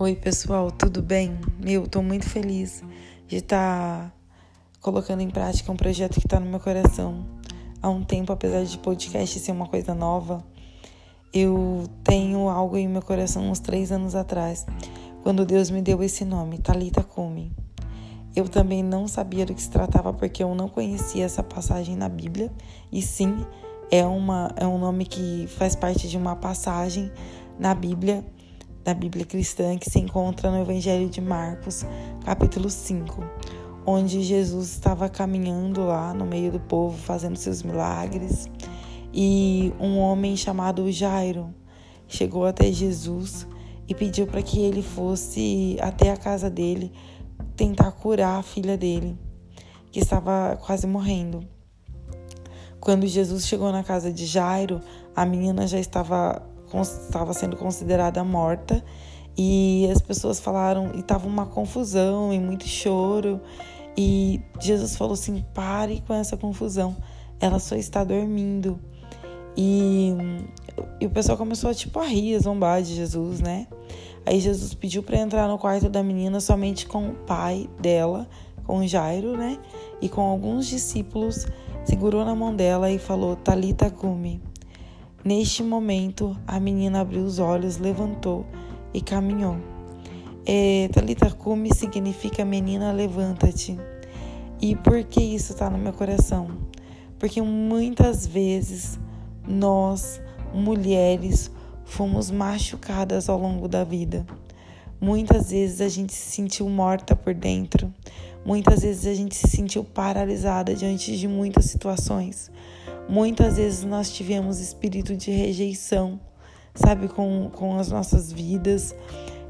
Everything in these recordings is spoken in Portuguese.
Oi, pessoal, tudo bem? Eu tô muito feliz de estar tá colocando em prática um projeto que está no meu coração há um tempo, apesar de podcast ser uma coisa nova. Eu tenho algo em meu coração uns três anos atrás, quando Deus me deu esse nome, Talita Kumi. Eu também não sabia do que se tratava porque eu não conhecia essa passagem na Bíblia, e sim, é, uma, é um nome que faz parte de uma passagem na Bíblia da Bíblia cristã que se encontra no Evangelho de Marcos, capítulo 5, onde Jesus estava caminhando lá no meio do povo, fazendo seus milagres, e um homem chamado Jairo chegou até Jesus e pediu para que ele fosse até a casa dele tentar curar a filha dele, que estava quase morrendo. Quando Jesus chegou na casa de Jairo, a menina já estava estava sendo considerada morta e as pessoas falaram e tava uma confusão e muito choro e Jesus falou assim: pare com essa confusão, ela só está dormindo. E, e o pessoal começou a tipo a rir, a zombar de Jesus, né? Aí Jesus pediu para entrar no quarto da menina somente com o pai dela, com Jairo, né? E com alguns discípulos, segurou na mão dela e falou: Talita cumi, Neste momento, a menina abriu os olhos, levantou e caminhou. É, Talita Kumi significa menina, levanta-te. E por que isso está no meu coração? Porque muitas vezes nós, mulheres, fomos machucadas ao longo da vida. Muitas vezes a gente se sentiu morta por dentro. Muitas vezes a gente se sentiu paralisada diante de muitas situações. Muitas vezes nós tivemos espírito de rejeição, sabe, com, com as nossas vidas,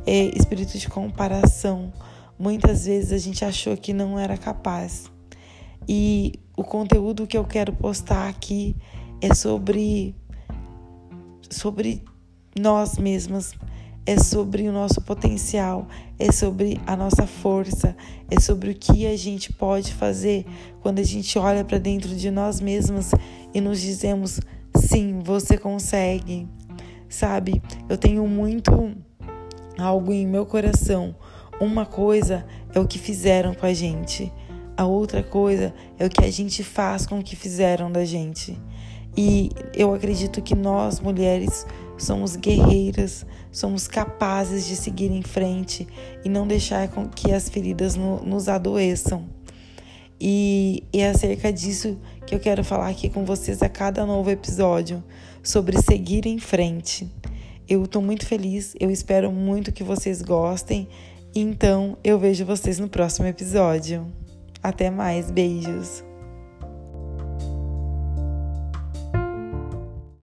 é, espírito de comparação. Muitas vezes a gente achou que não era capaz. E o conteúdo que eu quero postar aqui é sobre sobre nós mesmas, é sobre o nosso potencial, é sobre a nossa força, é sobre o que a gente pode fazer quando a gente olha para dentro de nós mesmas e nos dizemos: sim, você consegue. Sabe, eu tenho muito algo em meu coração. Uma coisa é o que fizeram com a gente, a outra coisa é o que a gente faz com o que fizeram da gente. E eu acredito que nós, mulheres, somos guerreiras, somos capazes de seguir em frente e não deixar com que as feridas no, nos adoeçam. E, e é acerca disso que eu quero falar aqui com vocês a cada novo episódio, sobre seguir em frente. Eu estou muito feliz, eu espero muito que vocês gostem, então eu vejo vocês no próximo episódio. Até mais, beijos!